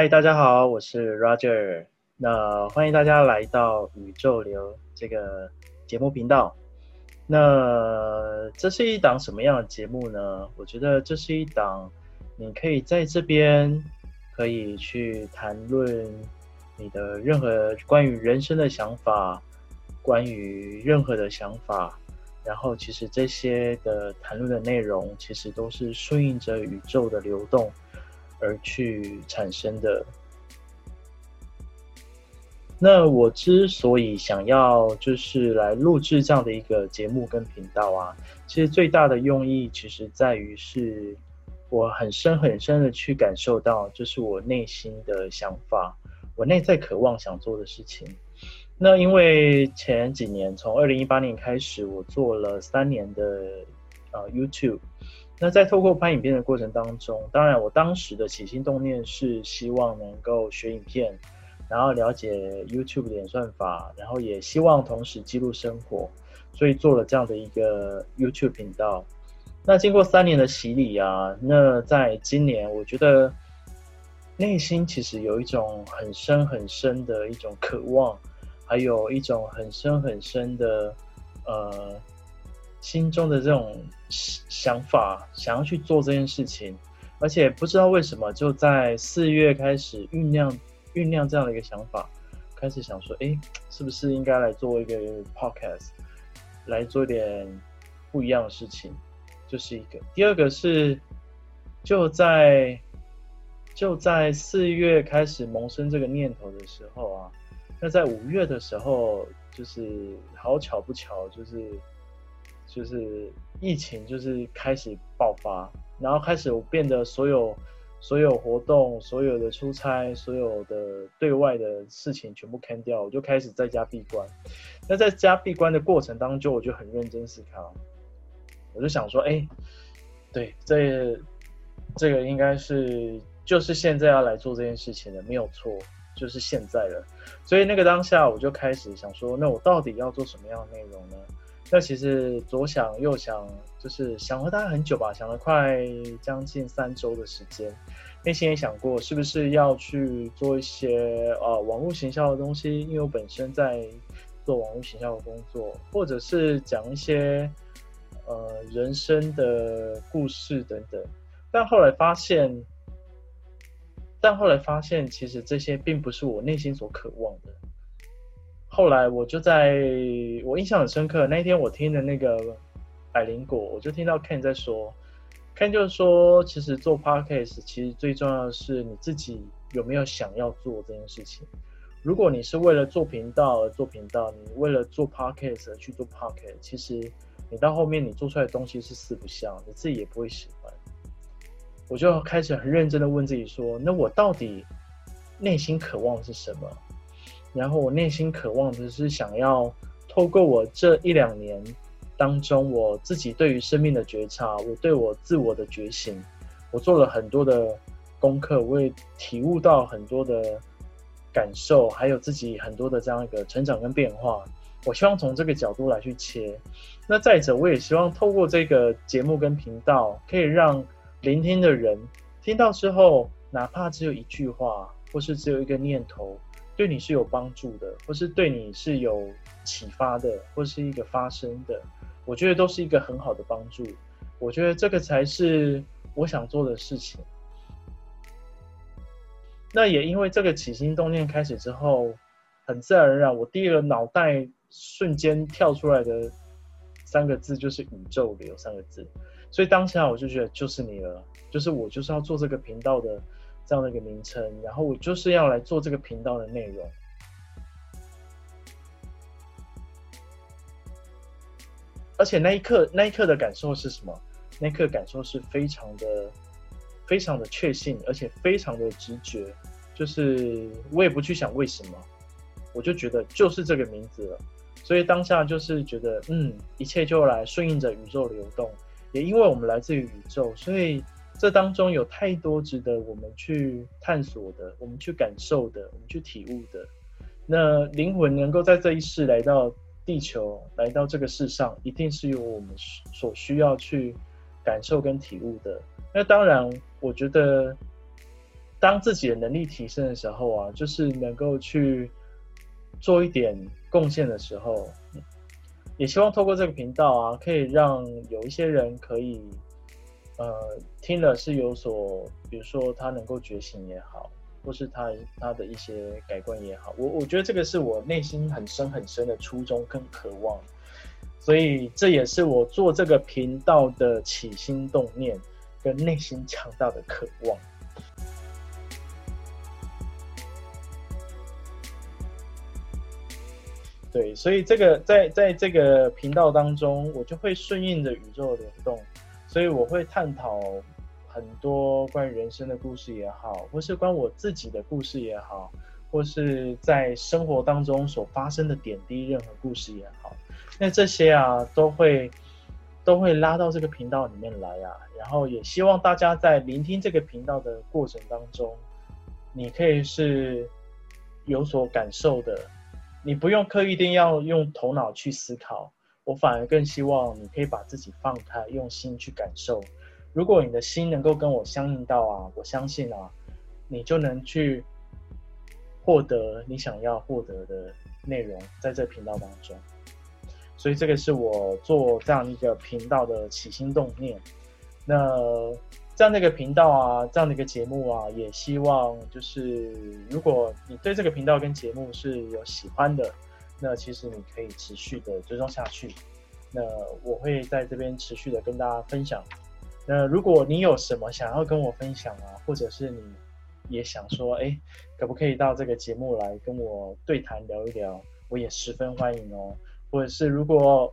嗨，大家好，我是 Roger。那欢迎大家来到宇宙流这个节目频道。那这是一档什么样的节目呢？我觉得这是一档你可以在这边可以去谈论你的任何关于人生的想法，关于任何的想法。然后，其实这些的谈论的内容，其实都是顺应着宇宙的流动。而去产生的。那我之所以想要就是来录制这样的一个节目跟频道啊，其实最大的用意其实在于是，我很深很深的去感受到，就是我内心的想法，我内在渴望想做的事情。那因为前几年，从二零一八年开始，我做了三年的呃 YouTube。那在透过拍影片的过程当中，当然我当时的起心动念是希望能够学影片，然后了解 YouTube 的演算法，然后也希望同时记录生活，所以做了这样的一个 YouTube 频道。那经过三年的洗礼啊，那在今年，我觉得内心其实有一种很深很深的一种渴望，还有一种很深很深的呃。心中的这种想法，想要去做这件事情，而且不知道为什么，就在四月开始酝酿酝酿这样的一个想法，开始想说，哎，是不是应该来做一个 podcast，来做一点不一样的事情，就是一个。第二个是，就在就在四月开始萌生这个念头的时候啊，那在五月的时候，就是好巧不巧，就是。就是疫情就是开始爆发，然后开始我变得所有所有活动、所有的出差、所有的对外的事情全部 can 掉，我就开始在家闭关。那在家闭关的过程当中，我就很认真思考，我就想说，哎，对，这这个应该是就是现在要来做这件事情的，没有错，就是现在了。所以那个当下，我就开始想说，那我到底要做什么样的内容呢？那其实左想右想，就是想了大概很久吧，想了快将近三周的时间，内心也想过是不是要去做一些呃网络行销的东西，因为我本身在做网络行销的工作，或者是讲一些呃人生的故事等等，但后来发现，但后来发现，其实这些并不是我内心所渴望的。后来我就在我印象很深刻，那一天我听的那个百灵果，我就听到 Ken 在说，Ken 就是说，其实做 Podcast 其实最重要的是你自己有没有想要做这件事情。如果你是为了做频道而做频道，你为了做 Podcast 而去做 Podcast，其实你到后面你做出来的东西是四不像，你自己也不会喜欢。我就开始很认真的问自己说，那我到底内心渴望是什么？然后我内心渴望的是想要透过我这一两年当中，我自己对于生命的觉察，我对我自我的觉醒，我做了很多的功课，我也体悟到很多的感受，还有自己很多的这样一个成长跟变化。我希望从这个角度来去切。那再者，我也希望透过这个节目跟频道，可以让聆听的人听到之后，哪怕只有一句话，或是只有一个念头。对你是有帮助的，或是对你是有启发的，或是一个发生的，我觉得都是一个很好的帮助。我觉得这个才是我想做的事情。那也因为这个起心动念开始之后，很自然而然，我第一个脑袋瞬间跳出来的三个字就是“宇宙流”三个字，所以当下我就觉得就是你了，就是我就是要做这个频道的。这样的一个名称，然后我就是要来做这个频道的内容，而且那一刻，那一刻的感受是什么？那一刻感受是非常的、非常的确信，而且非常的直觉，就是我也不去想为什么，我就觉得就是这个名字了。所以当下就是觉得，嗯，一切就来顺应着宇宙流动，也因为我们来自于宇宙，所以。这当中有太多值得我们去探索的，我们去感受的，我们去体悟的。那灵魂能够在这一世来到地球，来到这个世上，一定是有我们所需要去感受跟体悟的。那当然，我觉得当自己的能力提升的时候啊，就是能够去做一点贡献的时候，也希望透过这个频道啊，可以让有一些人可以，呃，听了是有所，比如说他能够觉醒也好，或是他他的一些改观也好，我我觉得这个是我内心很深很深的初衷跟渴望，所以这也是我做这个频道的起心动念跟内心强大的渴望。对，所以这个在在这个频道当中，我就会顺应着宇宙的流动，所以我会探讨很多关于人生的故事也好，或是关我自己的故事也好，或是在生活当中所发生的点滴任何故事也好，那这些啊都会都会拉到这个频道里面来啊，然后也希望大家在聆听这个频道的过程当中，你可以是有所感受的。你不用刻意一定要用头脑去思考，我反而更希望你可以把自己放开，用心去感受。如果你的心能够跟我相应到啊，我相信啊，你就能去获得你想要获得的内容，在这频道当中。所以这个是我做这样一个频道的起心动念。那。这样的一个频道啊，这样的一个节目啊，也希望就是，如果你对这个频道跟节目是有喜欢的，那其实你可以持续的追踪下去。那我会在这边持续的跟大家分享。那如果你有什么想要跟我分享啊，或者是你也想说，哎，可不可以到这个节目来跟我对谈聊一聊？我也十分欢迎哦。或者是如果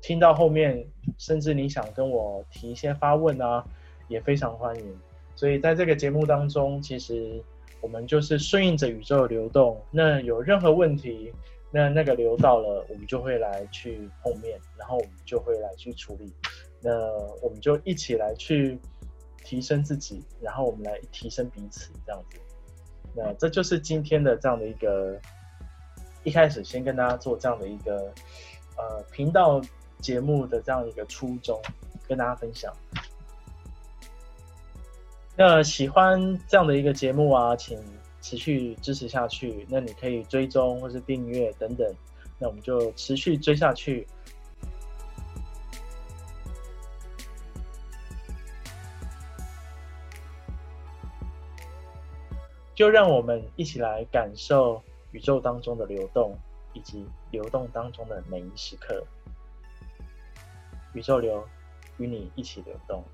听到后面，甚至你想跟我提一些发问啊。也非常欢迎，所以在这个节目当中，其实我们就是顺应着宇宙的流动。那有任何问题，那那个流到了，我们就会来去碰面，然后我们就会来去处理。那我们就一起来去提升自己，然后我们来提升彼此，这样子。那这就是今天的这样的一个，一开始先跟大家做这样的一个呃频道节目的这样一个初衷，跟大家分享。那喜欢这样的一个节目啊，请持续支持下去。那你可以追踪或是订阅等等，那我们就持续追下去。就让我们一起来感受宇宙当中的流动，以及流动当中的每一时刻。宇宙流，与你一起流动。